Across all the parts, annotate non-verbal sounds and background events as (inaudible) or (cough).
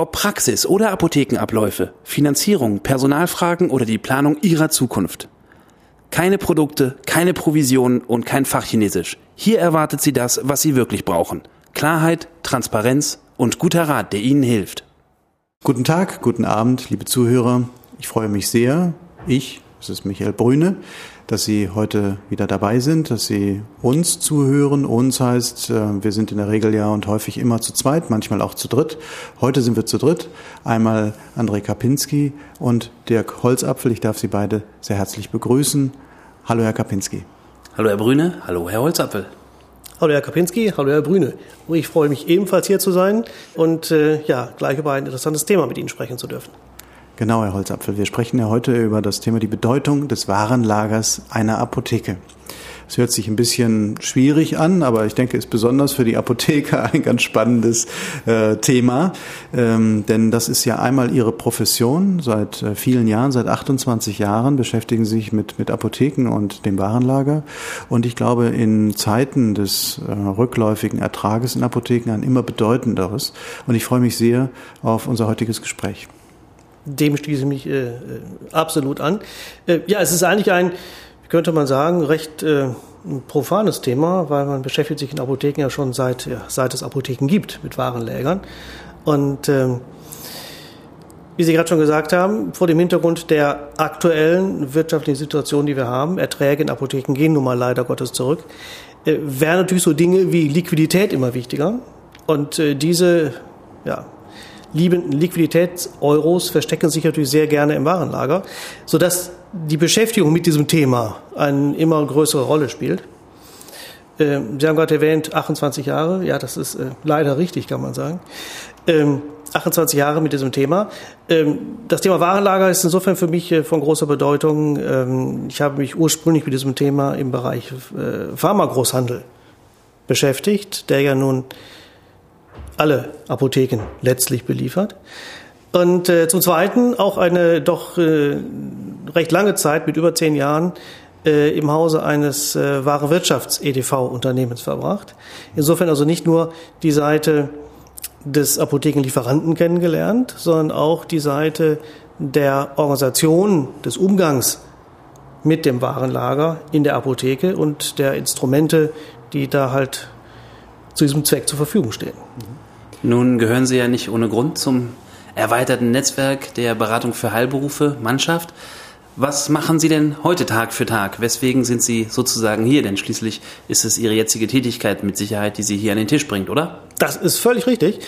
Ob Praxis oder Apothekenabläufe, Finanzierung, Personalfragen oder die Planung Ihrer Zukunft. Keine Produkte, keine Provisionen und kein Fachchinesisch. Hier erwartet Sie das, was Sie wirklich brauchen. Klarheit, Transparenz und guter Rat, der Ihnen hilft. Guten Tag, guten Abend, liebe Zuhörer. Ich freue mich sehr, ich, das ist Michael Brüne, dass Sie heute wieder dabei sind, dass Sie uns zuhören. Uns heißt, äh, wir sind in der Regel ja und häufig immer zu zweit, manchmal auch zu dritt. Heute sind wir zu dritt. Einmal André Kapinski und Dirk Holzapfel. Ich darf Sie beide sehr herzlich begrüßen. Hallo, Herr Kapinski. Hallo, Herr Brüne. Hallo, Herr Holzapfel. Hallo Herr Kapinski, hallo Herr Brüne. Ich freue mich ebenfalls hier zu sein und äh, ja, gleich über ein interessantes Thema mit Ihnen sprechen zu dürfen. Genau, Herr Holzapfel. Wir sprechen ja heute über das Thema die Bedeutung des Warenlagers einer Apotheke. Es hört sich ein bisschen schwierig an, aber ich denke, ist besonders für die Apotheker (laughs) ein ganz spannendes äh, Thema, ähm, denn das ist ja einmal ihre Profession. Seit äh, vielen Jahren, seit 28 Jahren beschäftigen sie sich mit, mit Apotheken und dem Warenlager. Und ich glaube, in Zeiten des äh, rückläufigen Ertrages in Apotheken ein immer bedeutenderes. Und ich freue mich sehr auf unser heutiges Gespräch. Dem schließe ich mich äh, äh, absolut an. Äh, ja, es ist eigentlich ein, könnte man sagen, recht äh, profanes Thema, weil man beschäftigt sich in Apotheken ja schon seit, ja, seit es Apotheken gibt mit Warenlägern. Und ähm, wie Sie gerade schon gesagt haben, vor dem Hintergrund der aktuellen wirtschaftlichen Situation, die wir haben, Erträge in Apotheken gehen nun mal leider Gottes zurück, äh, wären natürlich so Dinge wie Liquidität immer wichtiger. Und äh, diese ja, liebenden Liquiditäts-Euros verstecken sich natürlich sehr gerne im Warenlager, sodass die Beschäftigung mit diesem Thema eine immer größere Rolle spielt. Ähm, Sie haben gerade erwähnt, 28 Jahre. Ja, das ist äh, leider richtig, kann man sagen. 28 ähm, Jahre mit diesem Thema. Ähm, das Thema Warenlager ist insofern für mich äh, von großer Bedeutung. Ich habe mich ursprünglich mit diesem Thema im Bereich äh, Pharmagroßhandel beschäftigt, der ja nun alle Apotheken letztlich beliefert. Und äh, zum Zweiten auch eine doch äh, recht lange Zeit mit über zehn Jahren äh, im Hause eines äh, Warenwirtschafts-EDV-Unternehmens verbracht. Insofern also nicht nur die Seite des Apothekenlieferanten kennengelernt, sondern auch die Seite der Organisation des Umgangs mit dem Warenlager in der Apotheke und der Instrumente, die da halt zu diesem Zweck zur Verfügung stehen. Nun gehören Sie ja nicht ohne Grund zum erweiterten Netzwerk der Beratung für Heilberufe, Mannschaft. Was machen Sie denn heute Tag für Tag? Weswegen sind Sie sozusagen hier? Denn schließlich ist es Ihre jetzige Tätigkeit mit Sicherheit, die Sie hier an den Tisch bringt, oder? Das ist völlig richtig.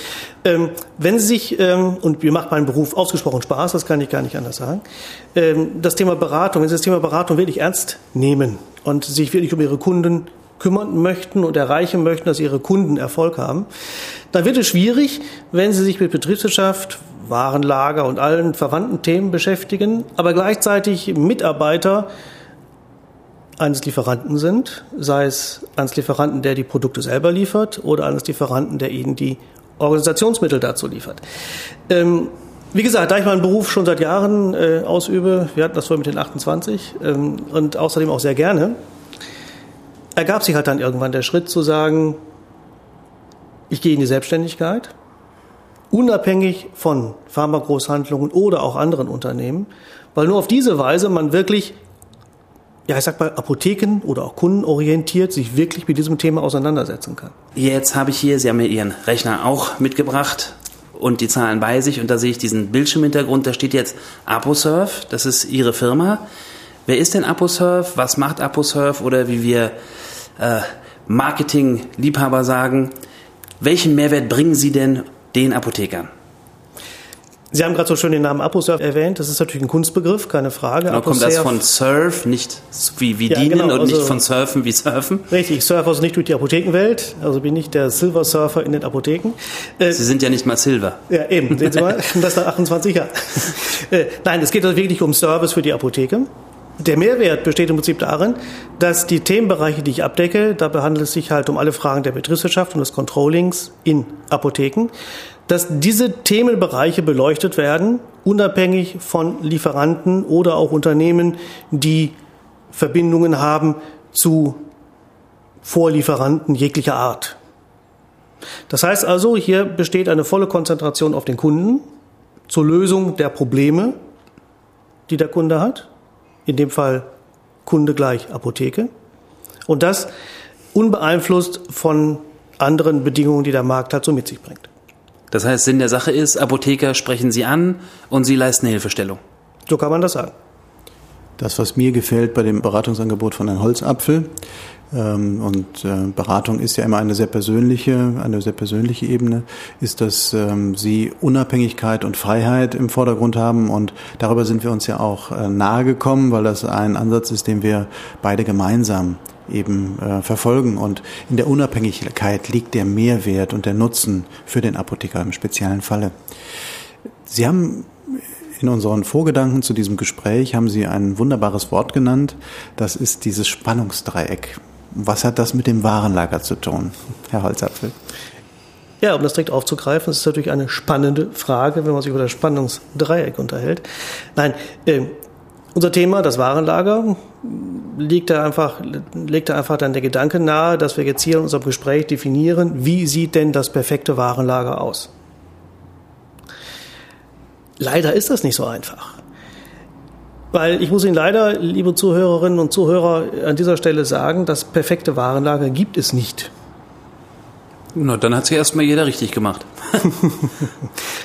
Ähm, wenn Sie sich, ähm, und mir macht mein Beruf ausgesprochen Spaß, das kann ich gar nicht anders sagen, ähm, das Thema Beratung, wenn Sie das Thema Beratung wirklich ernst nehmen und sich wirklich um Ihre Kunden kümmern möchten und erreichen möchten, dass Ihre Kunden Erfolg haben, dann wird es schwierig, wenn Sie sich mit Betriebswirtschaft, Warenlager und allen verwandten Themen beschäftigen, aber gleichzeitig Mitarbeiter eines Lieferanten sind, sei es eines Lieferanten, der die Produkte selber liefert oder eines Lieferanten, der ihnen die Organisationsmittel dazu liefert. Ähm, wie gesagt, da ich meinen Beruf schon seit Jahren äh, ausübe, wir hatten das vorhin mit den 28 ähm, und außerdem auch sehr gerne, ergab sich halt dann irgendwann der Schritt zu sagen, ich gehe in die Selbstständigkeit, unabhängig von Pharmagroßhandlungen oder auch anderen Unternehmen, weil nur auf diese Weise man wirklich, ja, ich sag mal, Apotheken oder auch Kunden orientiert sich wirklich mit diesem Thema auseinandersetzen kann. Jetzt habe ich hier, Sie haben mir Ihren Rechner auch mitgebracht und die Zahlen bei sich und da sehe ich diesen Bildschirmhintergrund, da steht jetzt ApoSurf, das ist Ihre Firma. Wer ist denn ApoSurf? Was macht ApoSurf? Oder wie wir äh, Marketing-Liebhaber sagen, welchen Mehrwert bringen Sie denn den Apothekern? Sie haben gerade so schön den Namen ApoSurf erwähnt. Das ist natürlich ein Kunstbegriff, keine Frage. Genau, kommt das von Surf, nicht wie, wie ja, dienen genau, und also nicht von Surfen wie Surfen? Richtig, ich surfe also nicht durch die Apothekenwelt, also bin ich der Silver Surfer in den Apotheken. Äh, Sie sind ja nicht mal Silver. Ja, eben, sehen Sie mal, (laughs) das nach 28 Jahren. (laughs) Äh, nein, es geht also wirklich um Service für die Apotheke. Der Mehrwert besteht im Prinzip darin, dass die Themenbereiche, die ich abdecke, da handelt es sich halt um alle Fragen der Betriebswirtschaft und des Controllings in Apotheken, dass diese Themenbereiche beleuchtet werden, unabhängig von Lieferanten oder auch Unternehmen, die Verbindungen haben zu Vorlieferanten jeglicher Art. Das heißt also, hier besteht eine volle Konzentration auf den Kunden zur Lösung der Probleme, die der Kunde hat. In dem Fall Kunde gleich Apotheke. Und das unbeeinflusst von anderen Bedingungen, die der Markt halt so mit sich bringt. Das heißt, Sinn der Sache ist, Apotheker sprechen Sie an und Sie leisten Hilfestellung. So kann man das sagen. Das, was mir gefällt bei dem Beratungsangebot von Herrn Holzapfel, ähm, und äh, Beratung ist ja immer eine sehr persönliche, eine sehr persönliche Ebene, ist, dass ähm, sie Unabhängigkeit und Freiheit im Vordergrund haben und darüber sind wir uns ja auch äh, nahe gekommen, weil das ein Ansatz ist, den wir beide gemeinsam eben äh, verfolgen. Und in der Unabhängigkeit liegt der Mehrwert und der Nutzen für den Apotheker im speziellen Falle. Sie haben in unseren Vorgedanken zu diesem Gespräch haben Sie ein wunderbares Wort genannt. Das ist dieses Spannungsdreieck. Was hat das mit dem Warenlager zu tun, Herr Holzapfel? Ja, um das direkt aufzugreifen, ist natürlich eine spannende Frage, wenn man sich über das Spannungsdreieck unterhält. Nein, äh, unser Thema, das Warenlager, liegt da einfach, legt da einfach dann der Gedanke nahe, dass wir jetzt hier in unserem Gespräch definieren, wie sieht denn das perfekte Warenlager aus? Leider ist das nicht so einfach. Weil ich muss Ihnen leider, liebe Zuhörerinnen und Zuhörer, an dieser Stelle sagen, das perfekte Warenlager gibt es nicht. Na, dann hat es ja erstmal jeder richtig gemacht. (laughs)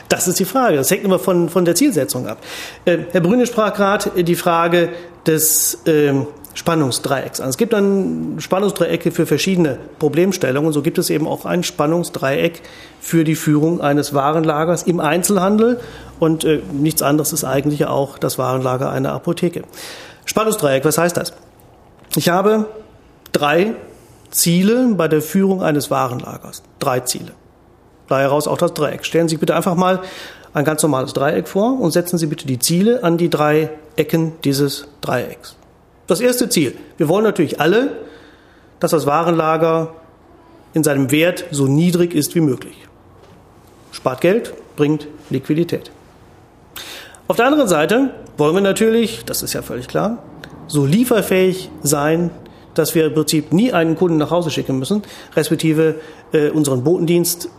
das ist die Frage. Das hängt immer von, von der Zielsetzung ab. Äh, Herr Brüne sprach gerade die Frage des äh, Spannungsdreiecks an. Es gibt dann Spannungsdreiecke für verschiedene Problemstellungen. So gibt es eben auch ein Spannungsdreieck für die Führung eines Warenlagers im Einzelhandel. Und äh, nichts anderes ist eigentlich auch das Warenlager einer Apotheke. Spannungsdreieck, was heißt das? Ich habe drei Ziele bei der Führung eines Warenlagers. Drei Ziele. Daher heraus auch das Dreieck. Stellen Sie sich bitte einfach mal ein ganz normales Dreieck vor und setzen Sie bitte die Ziele an die drei Ecken dieses Dreiecks. Das erste Ziel. Wir wollen natürlich alle, dass das Warenlager in seinem Wert so niedrig ist wie möglich. Spart Geld, bringt Liquidität. Auf der anderen Seite wollen wir natürlich, das ist ja völlig klar, so lieferfähig sein, dass wir im Prinzip nie einen Kunden nach Hause schicken müssen, respektive äh, unseren Botendienst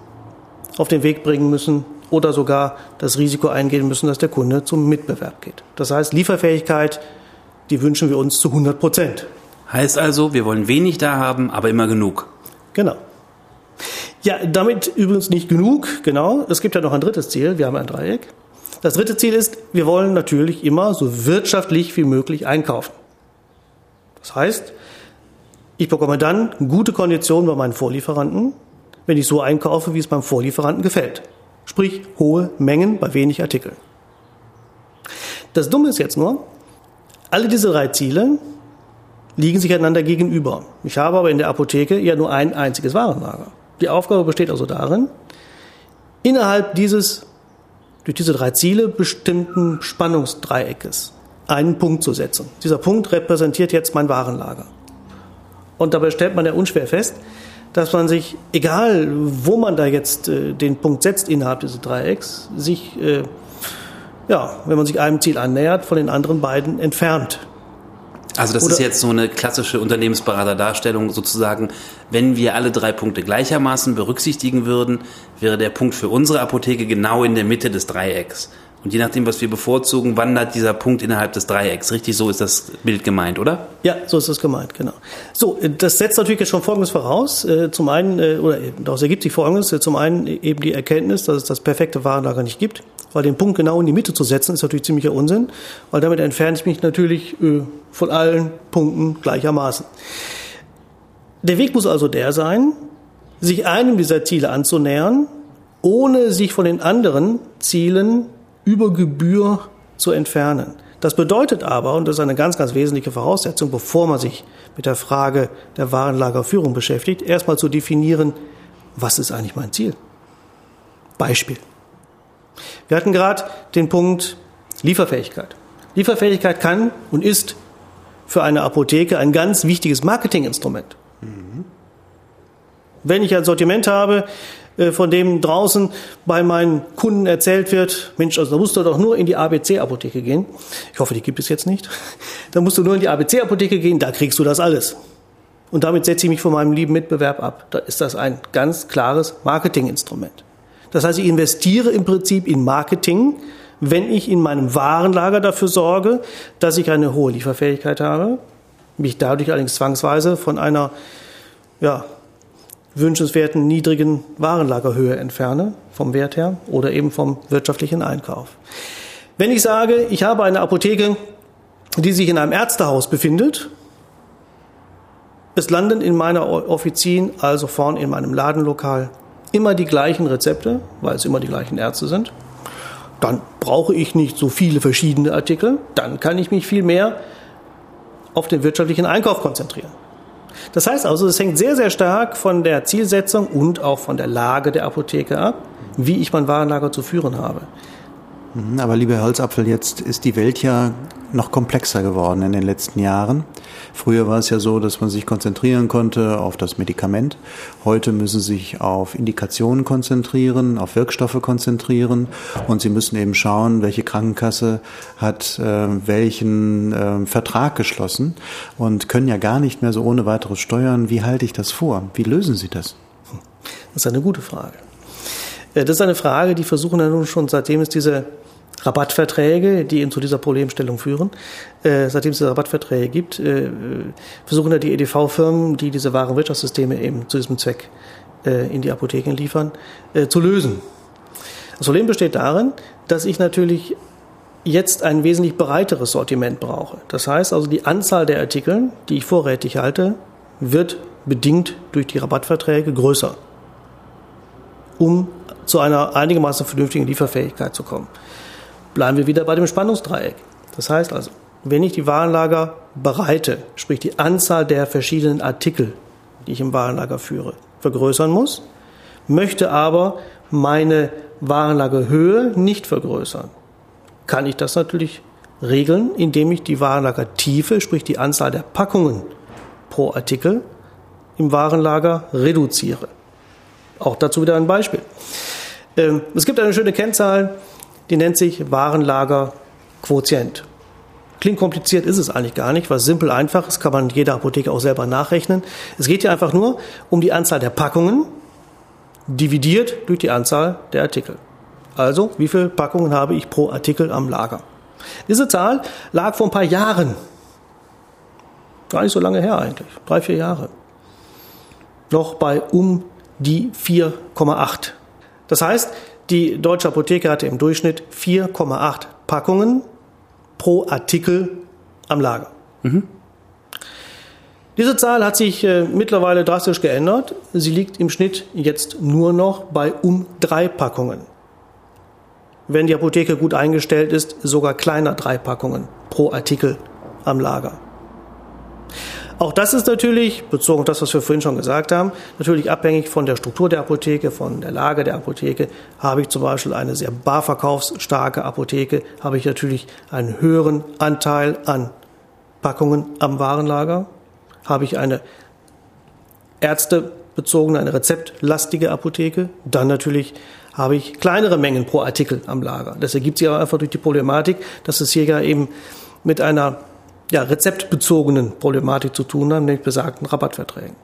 auf den Weg bringen müssen oder sogar das Risiko eingehen müssen, dass der Kunde zum Mitbewerb geht. Das heißt, Lieferfähigkeit, die wünschen wir uns zu 100 Prozent. Heißt also, wir wollen wenig da haben, aber immer genug. Genau. Ja, damit übrigens nicht genug, genau. Es gibt ja noch ein drittes Ziel. Wir haben ein Dreieck. Das dritte Ziel ist, wir wollen natürlich immer so wirtschaftlich wie möglich einkaufen. Das heißt, ich bekomme dann gute Konditionen bei meinen Vorlieferanten, wenn ich so einkaufe, wie es beim Vorlieferanten gefällt. Sprich, hohe Mengen bei wenig Artikeln. Das Dumme ist jetzt nur, alle diese drei Ziele liegen sich einander gegenüber. Ich habe aber in der Apotheke ja nur ein einziges Warenlager. Die Aufgabe besteht also darin, innerhalb dieses durch diese drei Ziele bestimmten Spannungsdreieckes einen Punkt zu setzen. Dieser Punkt repräsentiert jetzt mein Warenlager. Und dabei stellt man ja unschwer fest, dass man sich, egal wo man da jetzt äh, den Punkt setzt innerhalb dieses Dreiecks, sich, äh, ja, wenn man sich einem Ziel annähert, von den anderen beiden entfernt. Also das Oder ist jetzt so eine klassische Unternehmensberaterdarstellung sozusagen. Wenn wir alle drei Punkte gleichermaßen berücksichtigen würden, wäre der Punkt für unsere Apotheke genau in der Mitte des Dreiecks. Und je nachdem, was wir bevorzugen, wandert dieser Punkt innerhalb des Dreiecks. Richtig, so ist das Bild gemeint, oder? Ja, so ist es gemeint, genau. So, das setzt natürlich jetzt schon Folgendes voraus. Äh, zum einen, äh, oder daraus ergibt sich Folgendes. Zum einen eben die Erkenntnis, dass es das perfekte Warenlager nicht gibt. Weil den Punkt genau in die Mitte zu setzen, ist natürlich ziemlicher Unsinn. Weil damit entferne ich mich natürlich äh, von allen Punkten gleichermaßen. Der Weg muss also der sein, sich einem dieser Ziele anzunähern, ohne sich von den anderen Zielen über Gebühr zu entfernen. Das bedeutet aber, und das ist eine ganz, ganz wesentliche Voraussetzung, bevor man sich mit der Frage der Warenlagerführung beschäftigt, erstmal zu definieren, was ist eigentlich mein Ziel? Beispiel. Wir hatten gerade den Punkt Lieferfähigkeit. Lieferfähigkeit kann und ist für eine Apotheke ein ganz wichtiges Marketinginstrument. Mhm. Wenn ich ein Sortiment habe, äh, von dem draußen bei meinen Kunden erzählt wird, Mensch, also da musst du doch nur in die ABC-Apotheke gehen. Ich hoffe, die gibt es jetzt nicht. (laughs) Da musst du nur in die ABC-Apotheke gehen, da kriegst du das alles. Und damit setze ich mich von meinem lieben Mitbewerb ab. Da ist das ein ganz klares Marketinginstrument. Das heißt, ich investiere im Prinzip in Marketing, wenn ich in meinem Warenlager dafür sorge, dass ich eine hohe Lieferfähigkeit habe, mich dadurch allerdings zwangsweise von einer ja, wünschenswerten niedrigen Warenlagerhöhe entferne, vom Wert her oder eben vom wirtschaftlichen Einkauf. Wenn ich sage, ich habe eine Apotheke, die sich in einem Ärztehaus befindet, es landen in meiner Offizin, also vorn in meinem Ladenlokal, immer die gleichen Rezepte, weil es immer die gleichen Ärzte sind. Dann brauche ich nicht so viele verschiedene Artikel, dann kann ich mich viel mehr auf den wirtschaftlichen Einkauf konzentrieren. Das heißt also, es hängt sehr, sehr stark von der Zielsetzung und auch von der Lage der Apotheke ab, wie ich mein Warenlager zu führen habe. Mhm, aber lieber Holzapfel, jetzt ist die Welt ja noch komplexer geworden in den letzten Jahren. Früher war es ja so, dass man sich konzentrieren konnte auf das Medikament. Heute müssen Sie sich auf Indikationen konzentrieren, auf Wirkstoffe konzentrieren und Sie müssen eben schauen, welche Krankenkasse hat äh, welchen äh, Vertrag geschlossen und können ja gar nicht mehr so ohne weiteres steuern. Wie halte ich das vor? Wie lösen Sie das? Das ist eine gute Frage. Das ist eine Frage, die versuchen ja nun schon, seitdem es diese Rabattverträge, die eben zu dieser Problemstellung führen. Äh, seitdem es diese Rabattverträge gibt, äh, versuchen ja die EDV-Firmen, die diese Warenwirtschaftssysteme eben zu diesem Zweck äh, in die Apotheken liefern, zu lösen. Das Problem besteht darin, dass ich natürlich jetzt ein wesentlich breiteres Sortiment brauche. Das heißt also, die Anzahl der Artikel, die ich vorrätig halte, wird bedingt durch die Rabattverträge größer, um zu einer einigermaßen vernünftigen Lieferfähigkeit zu kommen bleiben wir wieder bei dem Spannungsdreieck. Das heißt also, wenn ich die Warenlager bereite, sprich die Anzahl der verschiedenen Artikel, die ich im Warenlager führe, vergrößern muss, möchte aber meine Warenlagerhöhe nicht vergrößern, kann ich das natürlich regeln, indem ich die Warenlagertiefe, sprich die Anzahl der Packungen pro Artikel im Warenlager reduziere. Auch dazu wieder ein Beispiel. Ähm, es gibt eine schöne Kennzahl, die nennt sich Warenlagerquotient. Klingt kompliziert, ist es eigentlich gar nicht, weil simpel einfach, das kann man jeder Apotheke auch selber nachrechnen. Es geht hier einfach nur um die Anzahl der Packungen dividiert durch die Anzahl der Artikel. Also, wie viele Packungen habe ich pro Artikel am Lager? Diese Zahl lag vor ein paar Jahren, gar nicht so lange her eigentlich, drei, vier Jahre, noch bei um die 4,8. Das heißt, die Deutsche Apotheke hatte im Durchschnitt 4,8 Packungen pro Artikel am Lager. Mhm. Diese Zahl hat sich äh, mittlerweile drastisch geändert. Sie liegt im Schnitt jetzt nur noch bei um drei Packungen. Wenn die Apotheke gut eingestellt ist, sogar kleiner drei Packungen pro Artikel am Lager. Auch das ist natürlich, bezogen auf das, was wir vorhin schon gesagt haben, natürlich abhängig von der Struktur der Apotheke, von der Lage der Apotheke. Habe ich zum Beispiel eine sehr barverkaufsstarke Apotheke, habe ich natürlich einen höheren Anteil an Packungen am Warenlager. Habe ich eine ärztebezogene, eine rezeptlastige Apotheke, dann natürlich habe ich kleinere Mengen pro Artikel am Lager. Das ergibt sich aber einfach durch die Problematik, dass es hier ja eben mit einer ja, rezeptbezogenen Problematik zu tun haben, nämlich besagten Rabattverträgen.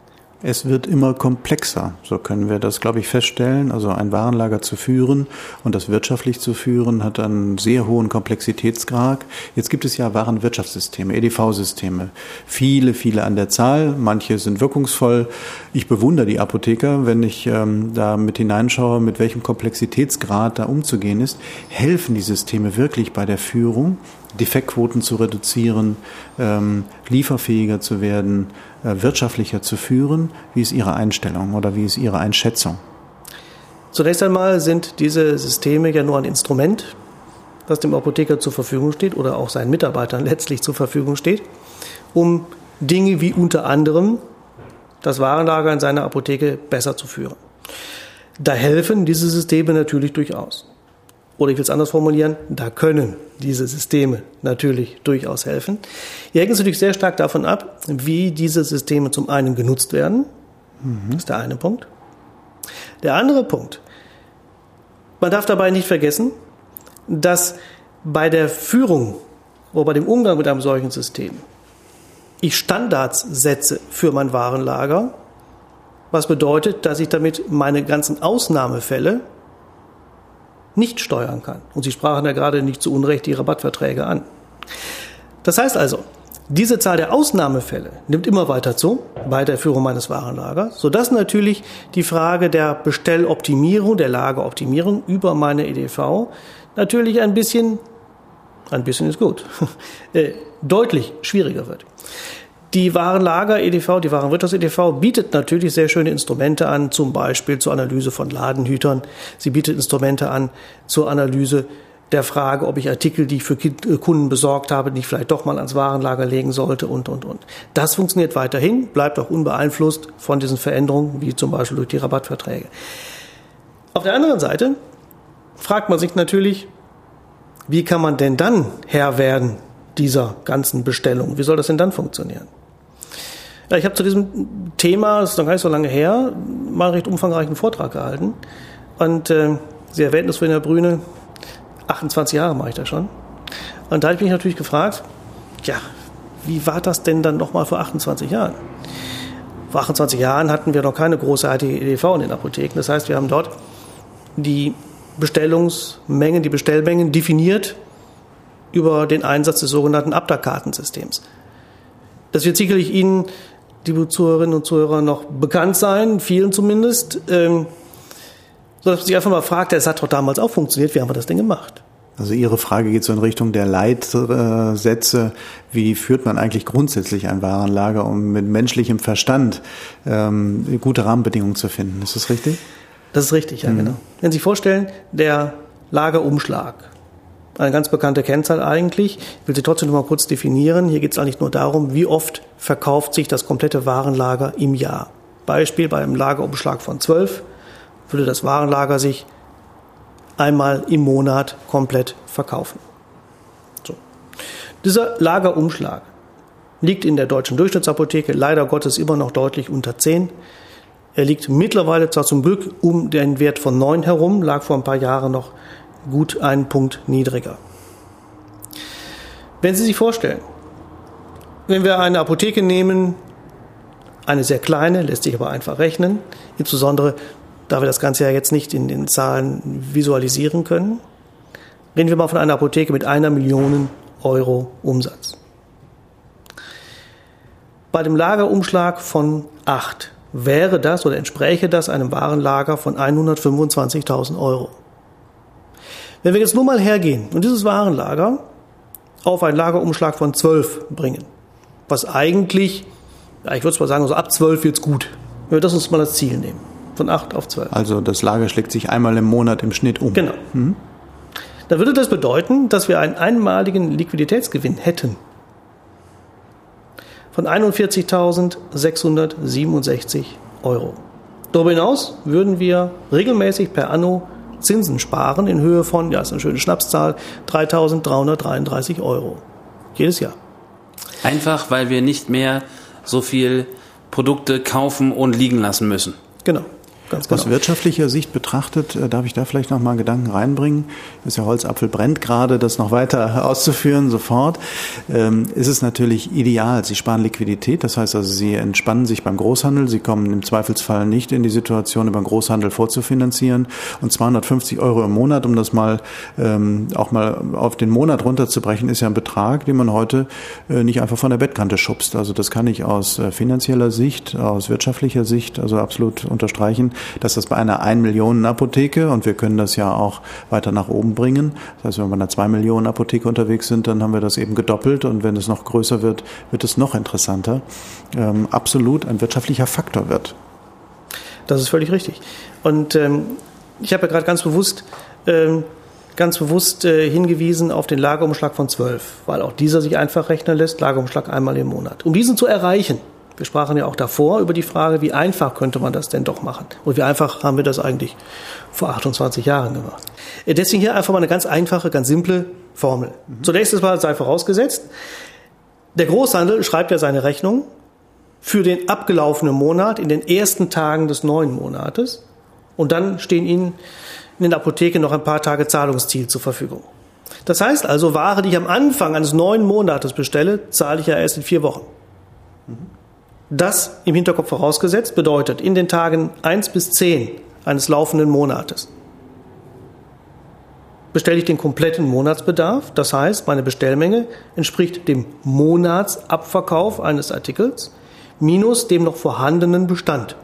Es wird immer komplexer, so können wir das, glaube ich, feststellen. Also ein Warenlager zu führen und das wirtschaftlich zu führen, hat einen sehr hohen Komplexitätsgrad. Jetzt gibt es ja Warenwirtschaftssysteme, EDV-Systeme, viele, viele an der Zahl. Manche sind wirkungsvoll. Ich bewundere die Apotheker, wenn ich ähm, da mit hineinschaue, mit welchem Komplexitätsgrad da umzugehen ist. Helfen die Systeme wirklich bei der Führung? Defektquoten zu reduzieren, ähm, lieferfähiger zu werden, äh, wirtschaftlicher zu führen? Wie ist Ihre Einstellung oder wie ist Ihre Einschätzung? Zunächst einmal sind diese Systeme ja nur ein Instrument, das dem Apotheker zur Verfügung steht oder auch seinen Mitarbeitern (laughs) letztlich zur Verfügung steht, um Dinge wie unter anderem das Warenlager in seiner Apotheke besser zu führen. Da helfen diese Systeme natürlich durchaus. Oder ich will es anders formulieren, da können diese Systeme natürlich durchaus helfen. Hier hängt es natürlich sehr stark davon ab, wie diese Systeme zum einen genutzt werden. Mhm. Das ist der eine Punkt. Der andere Punkt, man darf dabei nicht vergessen, dass bei der Führung oder bei dem Umgang mit einem solchen System ich Standards setze für mein Warenlager, was bedeutet, dass ich damit meine ganzen Ausnahmefälle nicht steuern kann. Und Sie sprachen ja gerade nicht zu Unrecht die Rabattverträge an. Das heißt also, diese Zahl der Ausnahmefälle nimmt immer weiter zu bei der Führung meines Warenlagers, sodass natürlich die Frage der Bestelloptimierung, der Lageroptimierung über meine EDV natürlich ein bisschen, ein bisschen ist gut, (laughs) äh, deutlich schwieriger wird. Die Warenlager EDV, die Warenwirtschafts EDV bietet natürlich sehr schöne Instrumente an, zum Beispiel zur Analyse von Ladenhütern. Sie bietet Instrumente an zur Analyse der Frage, ob ich Artikel, die ich für äh, Kunden besorgt habe, nicht vielleicht doch mal ans Warenlager legen sollte und, und, und. Das funktioniert weiterhin, bleibt auch unbeeinflusst von diesen Veränderungen, wie zum Beispiel durch die Rabattverträge. Auf der anderen Seite fragt man sich natürlich, wie kann man denn dann Herr werden dieser ganzen Bestellung? Wie soll das denn dann funktionieren? Ja, ich habe zu diesem Thema, das ist noch gar nicht so lange her, mal einen recht umfangreichen Vortrag gehalten. Und äh, Sie erwähnten das vorhin, Herr Brüne, 28 Jahre mache ich das schon. Und da habe ich mich natürlich gefragt, ja, wie war das denn dann nochmal vor 28 Jahren? Vor 28 Jahren hatten wir noch keine großartige EDV in den Apotheken. Das heißt, wir haben dort die Bestellungsmengen, die Bestellmengen definiert über den Einsatz des sogenannten Abda-Kartensystems. Das wird sicherlich Ihnen die Zuhörerinnen und Zuhörer noch bekannt sein, vielen zumindest. Ähm, so dass man sich einfach mal fragt, es hat doch damals auch funktioniert, wie haben wir das denn gemacht? Also Ihre Frage geht so in Richtung der Leitsätze. Wie führt man eigentlich grundsätzlich ein Warenlager, um mit menschlichem Verstand ähm, gute Rahmenbedingungen zu finden? Ist das richtig? Das ist richtig, ja, mhm. genau. Wenn Sie sich vorstellen, der Lagerumschlag, eine ganz bekannte Kennzahl eigentlich. Ich will sie trotzdem noch mal kurz definieren. Hier geht es eigentlich nur darum, wie oft verkauft sich das komplette Warenlager im Jahr. Beispiel bei einem Lagerumschlag von 12 würde das Warenlager sich einmal im Monat komplett verkaufen. So. Dieser Lagerumschlag liegt in der deutschen Durchschnittsapotheke leider Gottes immer noch deutlich unter 10. Er liegt mittlerweile zwar zum Glück um den Wert von 9 herum, lag vor ein paar Jahren noch gut einen Punkt niedriger. Wenn Sie sich vorstellen, wenn wir eine Apotheke nehmen, eine sehr kleine, lässt sich aber einfach rechnen, insbesondere da wir das Ganze ja jetzt nicht in den Zahlen visualisieren können, reden wir mal von einer Apotheke mit einer Million Euro Umsatz. Bei dem Lagerumschlag von 8 wäre das oder entspräche das einem Warenlager von 125.000 Euro. Wenn wir jetzt nur mal hergehen und dieses Warenlager auf einen Lagerumschlag von 12 bringen, was eigentlich, ja, ich würde mal sagen, so ab 12 wird's gut. Wenn wir das uns mal als Ziel nehmen. Von 8 auf 12. Also das Lager schlägt sich einmal im Monat im Schnitt um. Genau. Mhm. Dann würde das bedeuten, dass wir einen einmaligen Liquiditätsgewinn hätten von 41.667 Euro. Darüber hinaus würden wir regelmäßig per Anno Zinsen sparen in Höhe von, ja, ist eine schöne Schnapszahl, 3.333 Euro. Jedes Jahr. Einfach, weil wir nicht mehr so viel Produkte kaufen und liegen lassen müssen. Genau. Ganz genau. Aus wirtschaftlicher Sicht betrachtet, äh, darf ich da vielleicht noch mal Gedanken reinbringen? Das ist ja Holzapfel brennt gerade, das noch weiter (laughs) auszuführen sofort. Ähm, ist es natürlich ideal. Sie sparen Liquidität, das heißt also, Sie entspannen sich beim Großhandel. Sie kommen im Zweifelsfall nicht in die Situation, über den Großhandel vorzufinanzieren. Und 250 Euro im Monat, um das mal ähm, auch mal auf den Monat runterzubrechen, ist ja ein Betrag, den man heute äh, nicht einfach von der Bettkante schubst. Also das kann ich aus äh, finanzieller Sicht, aus wirtschaftlicher Sicht also absolut unterstreichen dass das bei einer 1 Millionen Apotheke, und wir können das ja auch weiter nach oben bringen, das heißt, wenn wir bei einer 2 Millionen Apotheke unterwegs sind, dann haben wir das eben gedoppelt und wenn es noch größer wird, wird es noch interessanter, ähm, absolut ein wirtschaftlicher Faktor wird. Das ist völlig richtig. Und ähm, ich habe ja gerade ganz bewusst ähm, ganz bewusst äh, hingewiesen auf den Lagerumschlag von 12, weil auch dieser sich einfach rechnen lässt, Lagerumschlag einmal im Monat. Um diesen zu erreichen, wir sprachen ja auch davor über die Frage, wie einfach könnte man das denn doch machen? Und wie einfach haben wir das eigentlich vor 28 Jahren gemacht? Deswegen hier einfach mal eine ganz einfache, ganz simple Formel. Mhm. Zunächst mal sei vorausgesetzt, der Großhandel schreibt ja seine Rechnung für den abgelaufenen Monat in den ersten Tagen des neuen Monates und dann stehen Ihnen in der Apotheke noch ein paar Tage Zahlungsziel zur Verfügung. Das heißt also, Ware, die ich am Anfang eines neuen Monates bestelle, zahle ich ja erst in vier Wochen. Das im Hinterkopf vorausgesetzt bedeutet in den Tagen 1 bis 10 eines laufenden Monates bestelle ich den kompletten Monatsbedarf. Das heißt, meine Bestellmenge entspricht dem Monatsabverkauf eines Artikels minus dem noch vorhandenen Bestand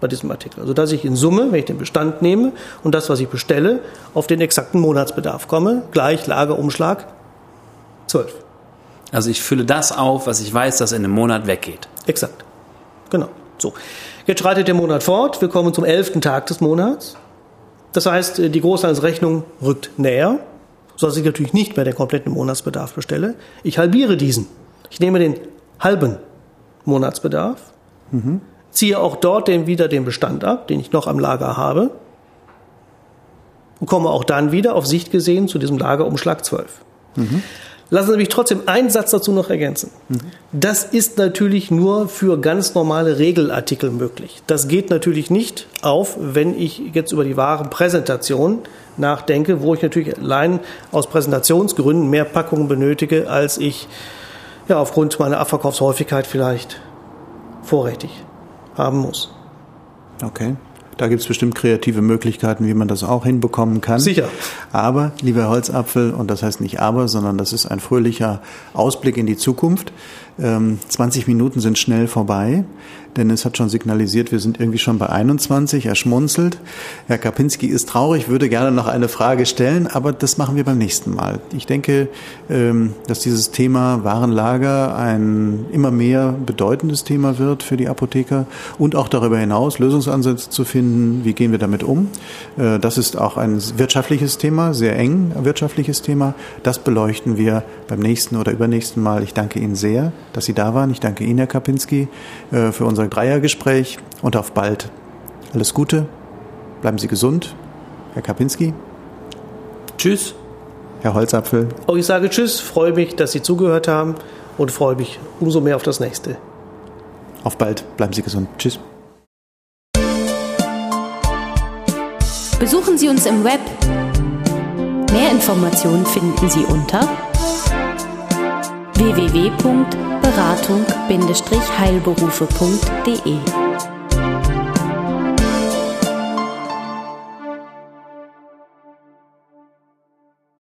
bei diesem Artikel. Also dass ich in Summe, wenn ich den Bestand nehme und das, was ich bestelle, auf den exakten Monatsbedarf komme, gleich Lagerumschlag 12. Also ich fülle das auf, was ich weiß, dass in einem Monat weggeht. Exakt. Genau. So. Jetzt schreitet der Monat fort. Wir kommen zum elften Tag des Monats. Das heißt, äh, die Großhandelsrechnung rückt näher, sodass ich natürlich nicht mehr den kompletten Monatsbedarf bestelle. Ich halbiere diesen. Ich nehme den halben Monatsbedarf, mhm. ziehe auch dort den, wieder den Bestand ab, den ich noch am Lager habe, und komme auch dann wieder auf Sicht gesehen zu diesem Lagerumschlag 12. Mhm. Lassen Sie mich trotzdem einen Satz dazu noch ergänzen. Mhm. Das ist natürlich nur für ganz normale Regelartikel möglich. Das geht natürlich nicht auf, wenn ich jetzt über die Warenpräsentation nachdenke, wo ich natürlich allein aus Präsentationsgründen mehr Packungen benötige, als ich ja aufgrund meiner Abverkaufshäufigkeit vielleicht vorrätig haben muss. Okay. Da gibt es bestimmt kreative Möglichkeiten, wie man das auch hinbekommen kann. Sicher. Aber, lieber Holzapfel, und das heißt nicht aber, sondern das ist ein fröhlicher Ausblick in die Zukunft. 20 ähm, Minuten sind schnell vorbei. Dennis hat schon signalisiert, wir sind irgendwie schon bei 21. Er schmunzelt. Herr Kapinski ist traurig, würde gerne noch eine Frage stellen, aber das machen wir beim nächsten Mal. Ich denke, ähm, dass dieses Thema Warenlager ein immer mehr bedeutendes Thema wird für die Apotheker und auch darüber hinaus Lösungsansätze zu finden. Wie gehen wir damit um? Äh, das ist auch ein wirtschaftliches Thema, sehr eng wirtschaftliches Thema. Das beleuchten wir beim nächsten oder übernächsten Mal. Ich danke Ihnen sehr, dass Sie da waren. Ich danke Ihnen, Herr Kapinski, äh, für unser unser Dreiergespräch und auf bald. Alles Gute, bleiben Sie gesund. Herr Kapinski. Tschüss. Herr Holzapfel. Auch ich sage Tschüss, freue mich, dass Sie zugehört haben und freue mich umso mehr auf das nächste. Auf bald, bleiben Sie gesund. Tschüss. Besuchen Sie uns im Web. Mehr Informationen finden Sie unter www beratung-heilberufe.de